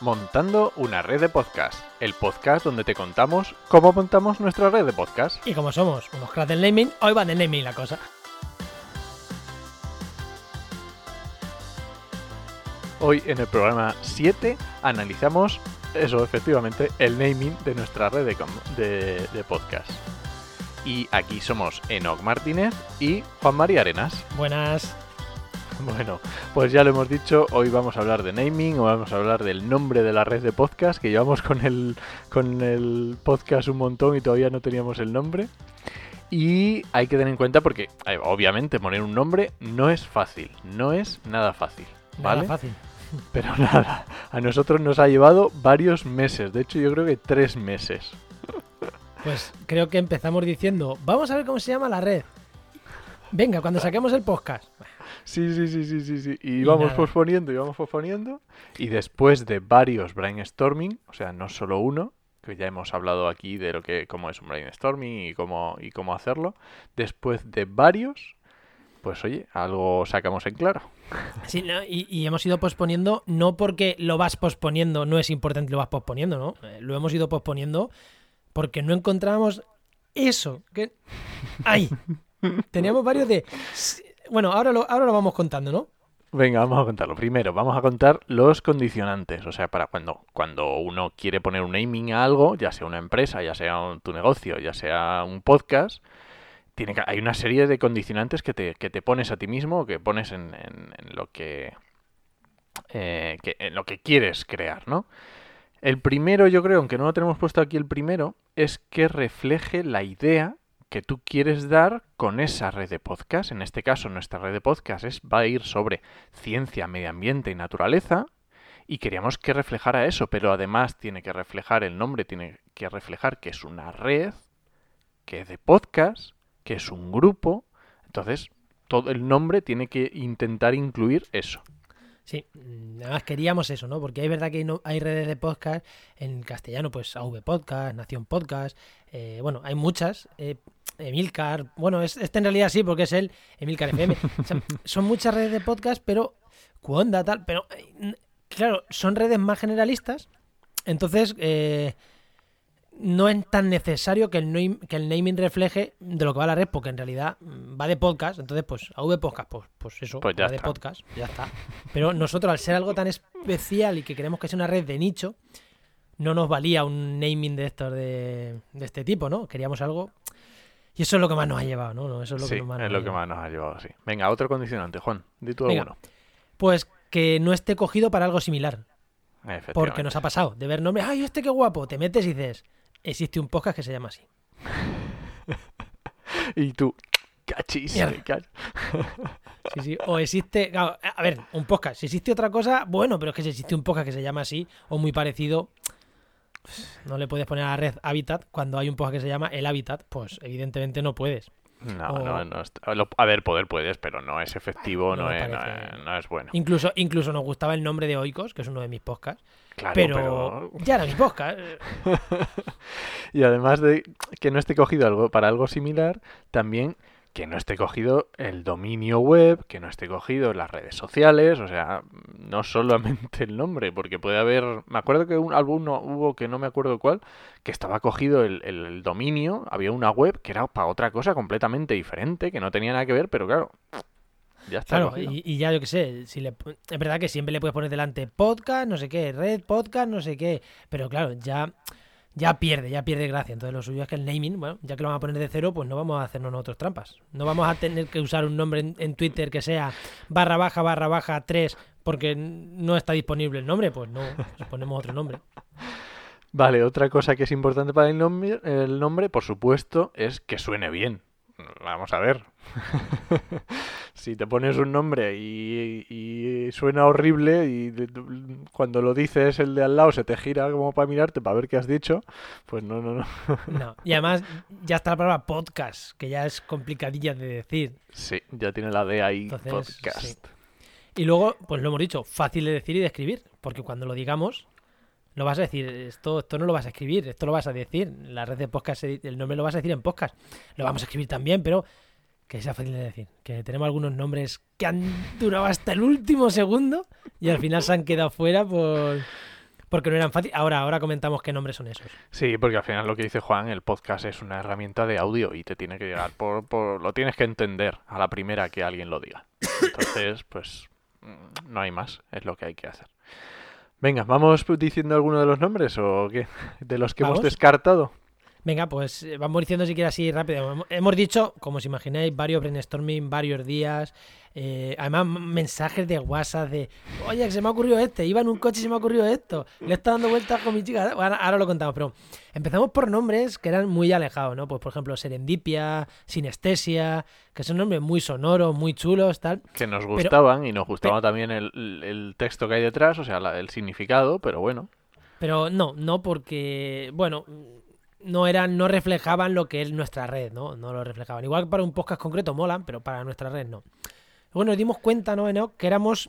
Montando una red de podcast, el podcast donde te contamos cómo montamos nuestra red de podcast. Y como somos unos cracks del naming, hoy va de naming la cosa. Hoy en el programa 7 analizamos eso, efectivamente, el naming de nuestra red de, de- de podcast. Y aquí somos Enoc Martínez y Juan María Arenas. Buenas. Bueno, pues ya lo hemos dicho, hoy vamos a hablar de naming, o vamos a hablar del nombre de la red de podcast, que llevamos con el, con el podcast un montón y todavía no teníamos el nombre. Y hay que tener en cuenta porque, eh, obviamente, poner un nombre no es fácil, no es nada fácil, Nada ¿vale? fácil. Pero nada, a nosotros nos ha llevado varios meses, de hecho yo creo que tres meses. Pues creo que empezamos diciendo, vamos a ver cómo se llama la red. Venga, cuando saquemos el podcast. Sí, sí, sí, sí, sí, sí. Y Y vamos nada. posponiendo y vamos posponiendo. Y después de varios brainstorming, o sea, no solo uno, que ya hemos hablado aquí de lo que, cómo es un brainstorming y cómo, y cómo hacerlo. Después de varios, pues oye, algo sacamos en claro. Sí, no, y, y hemos ido posponiendo, no porque lo vas posponiendo, no es importante lo vas posponiendo, ¿no? Eh, Lo hemos ido posponiendo porque no encontrábamos eso. Que... ¡Ay! Teníamos varios de... Bueno, ahora lo, ahora lo vamos contando, ¿no? Venga, vamos a contarlo. Primero, vamos a contar los condicionantes. O sea, para cuando, cuando uno quiere poner un naming a algo, ya sea una empresa, ya sea tu negocio, ya sea un podcast, tiene que, hay una serie de condicionantes que te, que te pones a ti mismo que pones en, en- en lo que, eh, que- en lo que quieres crear, ¿no? El primero, yo creo, aunque no lo tenemos puesto aquí el primero, es que refleje la idea que tú quieres dar con esa red de podcast. En este caso, nuestra red de podcast es, va a ir sobre ciencia, medio ambiente y naturaleza. Y queríamos que reflejara eso, pero además tiene que reflejar el nombre, tiene que reflejar que es una red, que es de podcast, que es un grupo. Entonces, todo el nombre tiene que intentar incluir eso. Sí, mm, además queríamos eso, ¿no? Porque es verdad que no- hay redes de podcast en castellano, pues AV Podcast, Nación Podcast, eh, bueno, hay muchas, eh, Emilcar, bueno, es- este en realidad sí, porque es el Emilcar FM. O sea, son muchas redes de podcast, pero Cuonda, tal, pero eh, claro, son redes más generalistas, entonces eh, no es tan necesario que el, name- que el naming refleje de lo que va la red, porque en realidad mm, va de podcast, entonces pues AV Podcast, pues, pues eso, Pues ya va de podcast, ya está. Pero nosotros, al ser algo tan especial y que queremos que sea una red de nicho, no nos valía un naming de estos de, de este tipo, ¿no? Queríamos algo. Y eso es lo que más nos ha llevado, ¿no? Eso es lo sí, que más nos es ha lo que llevado. más nos ha llevado, sí. Venga, otro condicionante, Juan. Di tú alguno. Pues que no esté cogido para algo similar. Porque nos ha pasado de ver nombres. ¡Ay, este qué guapo! Te metes y dices, existe un podcast que se llama así. Y tú, cachis. Cach- Sí, sí. O existe. a ver, un podcast. Si existe otra cosa, bueno, pero es que si existe un podcast que se llama así o muy parecido, no le puedes poner a la red Habitat cuando hay un podcast que se llama El Habitat. Pues evidentemente no puedes. No, O- no, no. A ver, poder puedes, pero no es efectivo, No no, me es, no, parece- es, no es bueno. Incluso, incluso nos gustaba el nombre de Oikos, que es uno de mis podcasts. Claro, pero, pero... ya era mi podcast. Y además de que no esté cogido algo para algo similar, también que no esté cogido el dominio web, que no esté cogido las redes sociales, o sea, no solamente el nombre, porque puede haber, me acuerdo que un alguno hubo que no me acuerdo cuál, que estaba cogido el, el- el dominio, había una web que era para otra cosa completamente diferente, que no tenía nada que ver, pero claro, ya está Claro, y, y ya yo qué sé, si le, es verdad que siempre le puedes poner delante podcast, no sé qué, red, podcast, no sé qué, pero claro, ya, ya pierde, ya pierde gracia. Entonces lo suyo es que el naming, bueno, ya que lo vamos a poner de cero, pues no vamos a hacernos nosotros trampas. No vamos a tener que usar un nombre en, Twitter que sea barra baja barra baja 3 porque no está disponible el nombre, pues no, pues ponemos otro nombre. Vale, otra cosa que es importante para el nombre, el nombre, por supuesto, es que suene bien. Vamos a ver. si te pones un nombre y, y suena horrible y cuando lo dices el de al lado se te gira como para mirarte para ver qué has dicho, pues no, no, no. No. Y además ya está la palabra podcast, que ya es complicadilla de decir. Sí, ya tiene la D ahí, Entonces, podcast. sí. Y luego, pues lo hemos dicho, fácil de decir y de escribir, porque cuando lo digamos, lo vas a decir, esto, esto no lo vas a escribir, esto lo vas a decir. La red de podcast, el nombre lo vas a decir en podcast. Lo vamos a escribir también, pero que sea fácil de decir. Que tenemos algunos nombres que han durado hasta el último segundo y al final se han quedado fuera por, porque no eran fáciles. Ahora, ahora comentamos qué nombres son esos. Sí, porque al final lo que dice Juan, el podcast es una herramienta de audio y te tiene que llegar por, por lo tienes que entender a la primera que alguien lo diga. Entonces, pues mm, no hay más, es lo que hay que hacer. Venga, ¿vamos diciendo alguno de los nombres o qué? De los que hemos descartado. Venga, pues eh, vamos diciendo si quieres así rápido. Hem- Hemos dicho, como os imagináis, varios brainstorming, varios días. eh, además, mensajes de WhatsApp de, oye, que se me ha ocurrido este, iba en un coche y se me ha ocurrido esto. Le está dando vueltas con mi chica. Ahora, ahora lo contamos, pero empezamos por nombres que eran muy alejados, ¿no? Pues, por ejemplo, Serendipia, Sinestesia, que son nombres muy sonoros, muy chulos, tal. Que nos gustaban y nos gustaba también el, el texto que hay detrás, o sea, la- el significado, pero bueno. Pero no, no porque, bueno, no eran, no reflejaban lo que es nuestra red, ¿no? No lo reflejaban. Igual que para un podcast concreto molan, pero para nuestra red no. Luego nos dimos cuenta, ¿no? Que éramos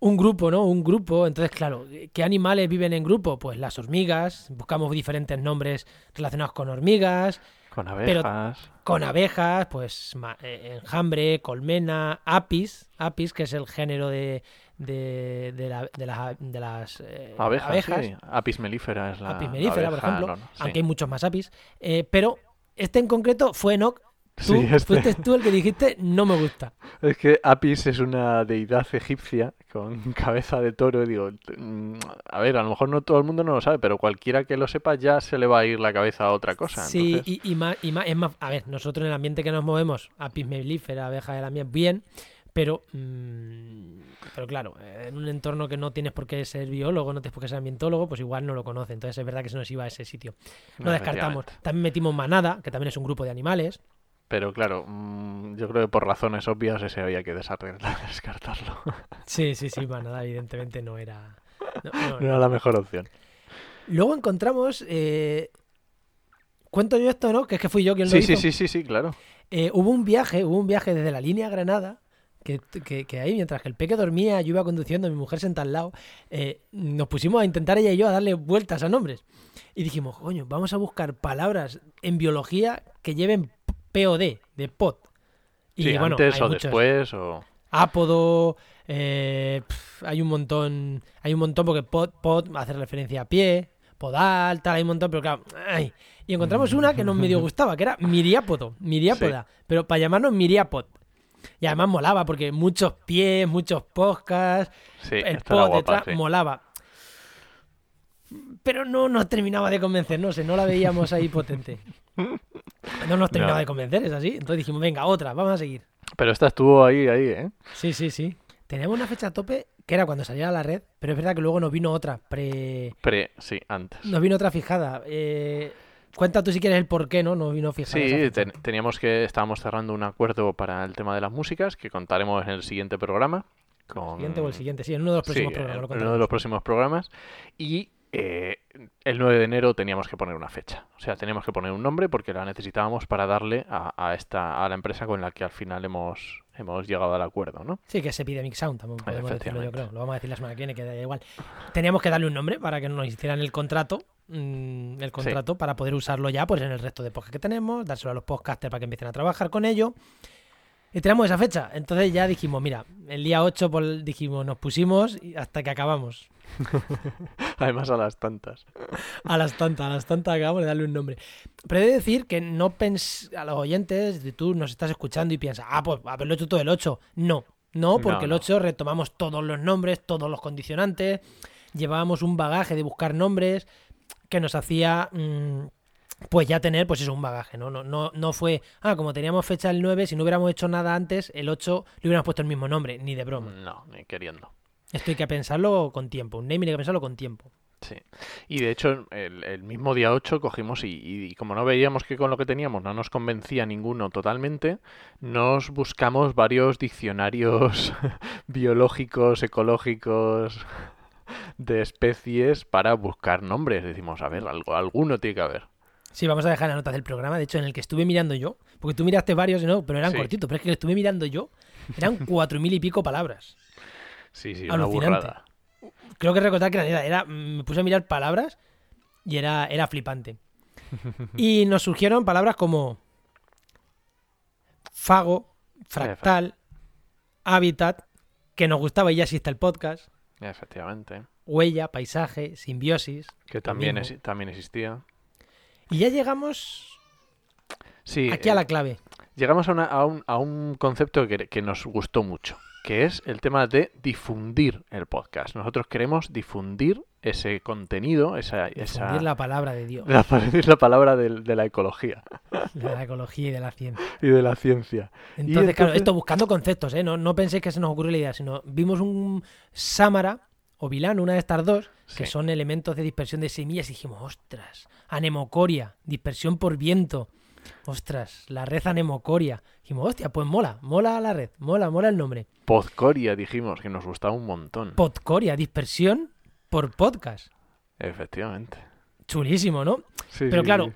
un grupo, ¿no? Un grupo. Entonces, claro, ¿qué animales viven en grupo? Pues las hormigas. Buscamos diferentes nombres relacionados con hormigas, Con Pero- abejas. con abejas, pues eh, enjambre, colmena, apis, apis, que es el género de, de, de, la- de las, de las eh, Abejas, abejas. sí. Apis mellifera es la. apis mellifera, por abeja, ejemplo, no, no, sí. aunque hay muchos más apis. Eh, pero este en concreto fue Enoch. Tú Sí, este- fuiste tú el que dijiste no me gusta. Es que Apis es una deidad egipcia con cabeza de toro. Y digo, mm, a ver, a lo mejor no todo el mundo no lo sabe, pero cualquiera que lo sepa ya se le va a ir la cabeza a otra cosa. Sí, entonces- y, y más, y más, es más, a ver, nosotros en el ambiente que nos movemos, apis mellifera, abeja de la miel, bien, pero, mm, pero claro, en un entorno que no tienes por qué ser biólogo, no tienes por qué ser ambientólogo, pues igual no lo conoce. Entonces es verdad que se nos iba a ese sitio. No descartamos. También metimos manada, que también es un grupo de animales. Pero claro, mm, yo creo que por razones obvias ese había que descartarlo. Sí, sí, sí, manada, evidentemente no era. no, no, No era la mejor opción. Luego encontramos. eh, Cuento yo esto, ¿no? Que es que fui yo quien lo Sí, hizo. sí, sí, sí, sí, claro. Eh, hubo un viaje, hubo un viaje desde la línea a Granada, que, que, que ahí, mientras que el peque dormía, yo iba conduciendo, mi mujer sentada al lado, eh, nos pusimos a intentar ella y yo a darle vueltas a nombres. Y dijimos, coño, vamos a buscar palabras en biología que lleven POD, de pot. Y Sí, bueno, antes hay o muchos. después o... Ápodo, eh, hay un montón, hay un montón porque pod, pod hace referencia a pie, podal, tal, hay un montón, pero claro, ay. y encontramos una que nos medio gustaba, que era miriápodo, miriápoda, pero para llamarnos miriápod. Y además molaba porque muchos pies, muchos podcasts, Sí, el pod guapa, detrás sí. molaba. Pero no nos terminaba de convencer, no sé, no la veíamos ahí potente. No nos terminaba No. de convencer, es así. Entonces dijimos, venga, otra, vamos a seguir. Pero esta estuvo ahí, ahí, ¿eh? Sí, sí, sí. Teníamos una fecha a tope que era cuando saliera a la red, pero es verdad que luego nos vino otra, pre... Pre, sí, antes. nos vino otra fijada. Eh, Cuenta tú si quieres el por qué, ¿no? Nos vino fijada. Sí, ten- teníamos que, estábamos cerrando un acuerdo para el tema de las músicas que contaremos en el siguiente programa. Con... ¿El siguiente o el siguiente? Sí, en uno de los próximos Sí, programas. en uno de los próximos programas. Y eh, el 9 de enero teníamos que poner una fecha. O sea, teníamos que poner un nombre porque la necesitábamos para darle a, a esta, a la empresa con la que al final hemos, hemos llegado al acuerdo, ¿no? Sí, que es Epidemic Sound, también podemos decirlo, yo creo. Lo vamos a decir la semana que viene, que da igual. Teníamos que darle un nombre para que nos hicieran el contrato. mm, el contrato para poder usarlo ya pues en el resto de podcasts que tenemos, dárselo a los podcasters para que empiecen a trabajar con ello. Y tenemos esa fecha. Entonces ya dijimos, mira, el día 8 pues, dijimos, nos pusimos hasta que acabamos. Además a las tantas. A las tantas, a las tantas acabamos de darle un nombre. Pero he de decir que no pens a los oyentes, si tú nos estás escuchando y piensas, ah, pues haberlo hecho todo el 8. No, no, porque el no. 8 retomamos todos los nombres, todos los condicionantes, llevábamos un bagaje de buscar nombres que nos hacía mm, pues ya tener pues eso, un bagaje, ¿no? No, no, no fue, ah, como teníamos fecha el 9, si no hubiéramos hecho nada antes, el 8 le hubiéramos puesto el mismo nombre, ni de broma. No, ni queriendo. Esto hay que pensarlo con tiempo, un naming hay que pensarlo con tiempo. Sí. Y de hecho, el, el mismo día 8 cogimos y, y como no veíamos que con lo que teníamos no nos convencía ninguno totalmente, nos buscamos varios diccionarios biológicos, ecológicos, de especies para buscar nombres. Decimos, a ver, algo, alguno tiene que haber. Sí, vamos a dejar las notas del programa, de hecho, en el que estuve mirando yo, porque tú miraste varios, ¿no? Pero eran Sí. cortitos, pero es que estuve mirando yo, eran cuatro mil y pico palabras. Sí, sí, una Alucinante. burrada. Creo que recordar que era, era- me puse a mirar palabras y era, era flipante. Y nos surgieron palabras como fago, fractal, hábitat, que nos gustaba y ya existe el podcast. Efectivamente. Huella, paisaje, simbiosis. Que también, es- también existía. Y ya llegamos Sí, aquí a eh, la clave. llegamos a, una- a un, a un concepto que, que nos gustó mucho, que es el tema de difundir el podcast. Nosotros queremos difundir ese contenido, esa... esa Difundir la palabra de Dios, la, la palabra de, la ecología de la ecología y de la ciencia. y de la ciencia. Entonces, claro, esto buscando conceptos, ¿eh? No, no penséis que se nos ocurrió la idea, sino vimos un Samara o Vilano, una de estas dos, que son elementos de dispersión de semillas, y dijimos, ostras, anemocoria, dispersión por viento, ostras, la red anemocoria. Dijimos, hostia, pues mola, mola la red, mola, mola el nombre. Podcoria dijimos que nos gustaba un montón. Podcoria, dispersión por podcast. Efectivamente. Chulísimo, ¿no? Sí, Pero claro.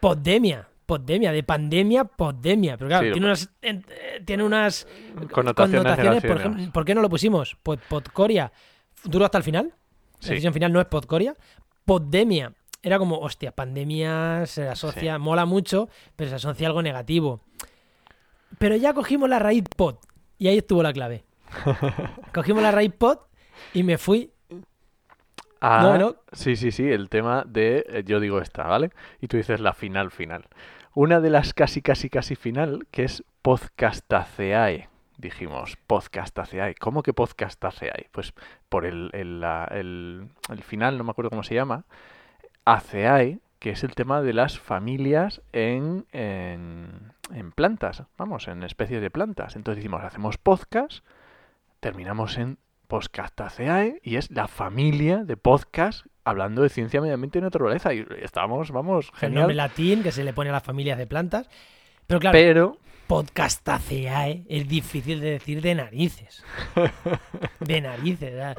Poddemia, poddemia, de pandemia, poddemia. Pero claro, Sí, tiene, unas, eh, tiene unas Connotaciones connotaciones. Por, negativas. ejemplo, ¿Por qué no lo pusimos? Pues podcoria, duro hasta el final. La Sí. decisión final no es podcoria. Poddemia, era como, hostia, pandemia se asocia, mola mucho, pero se asocia a algo negativo. Pero ya cogimos la raíz pod, y ahí estuvo la clave. cogimos la raíz pod y me fui. Ah, No, no. Sí, sí, sí, el tema de, eh, yo digo esta, ¿vale? Y tú dices la final, final. Una de las casi, casi, casi final, que es podcastaceae. Dijimos, podcastaceae. ¿Cómo que podcastaceae? Pues por el, el, la- el- el final, no me acuerdo cómo se llama, aceae, que es el tema de las familias en, en, en plantas, vamos, en especies de plantas. Entonces decimos, hacemos podcast, terminamos en Podcastaceae y es la familia de podcast hablando de ciencia, medio ambiente y naturaleza. Y estamos, vamos, El nombre genial. latín que se le pone a las familias de plantas. Pero claro, Pero, podcastaceae es difícil de decir de narices. De narices. ¿verdad?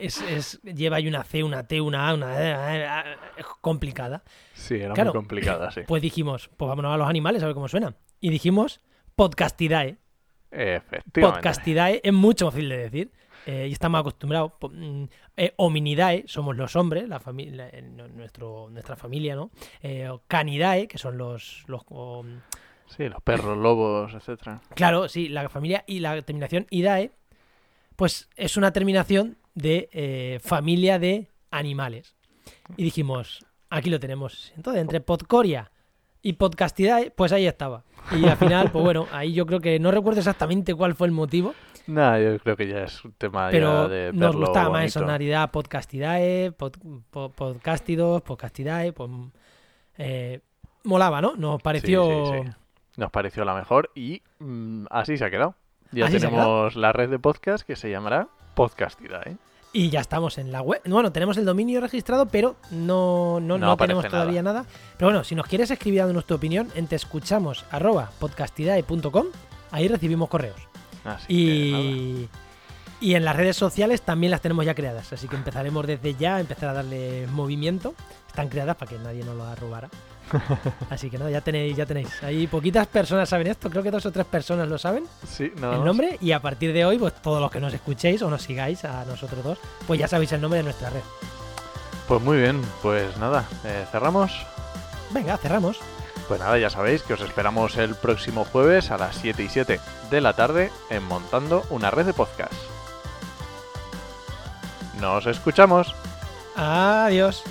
Es, es- lleva ahí una C, una T, una A, una E, es complicada. sí, era Claro. muy complicada, sí. Pues dijimos, pues vámonos a los animales a ver cómo suena. Y dijimos podcastidae. Efectivamente. Podcastidae es mucho más fácil de decir. eh, y estamos acostumbrados. Mm, eh, hominidae somos los hombres, la familia, nuestro, nuestra familia, ¿no? Eh, canidae, que son los, los Sí, los perros, lobos, etcétera. Claro, sí, la familia y la terminación IDAE, pues es una terminación de eh, familia de animales. Y dijimos, aquí lo tenemos. Entonces, entre Podcoria y Podcastidae, pues ahí estaba. Y al final, pues bueno, ahí yo creo que no recuerdo exactamente cuál fue el motivo, Nada, yo creo que ya es un tema ya pero de nos gustaba más bonito. sonoridad Podcastidae, pod, po- Podcastidos, Podcastidae, pues eh, molaba, ¿no? Nos pareció... Sí, sí, sí. Nos pareció la mejor y mm, así se ha quedado. Ya tenemos la red de podcast que se llamará Podcastidae. Y ya estamos en la web. Bueno, tenemos el dominio registrado, pero no, no, No tenemos todavía nada. Pero bueno, si nos quieres escribir dándonos tu opinión, en te escuchamos arroba podcastidae.com, ahí recibimos correos. Así que. Y, y en las redes sociales también las tenemos ya creadas, así que empezaremos desde ya a empezar a darle movimiento. Están creadas para que nadie nos lo robara. Así que nada, ya tenéis, ya tenéis. Ahí poquitas personas saben esto, creo que dos o tres personas lo saben Sí, nada el más. nombre y a partir de hoy, pues todos los que nos escuchéis o nos sigáis a nosotros dos, pues ya sabéis el nombre de nuestra red. Pues muy bien, pues nada, eh, cerramos. Venga, cerramos. Pues nada, ya sabéis que os esperamos el próximo jueves a las 7 y 7 de la tarde en Montando una red de podcast. Nos escuchamos. Adiós.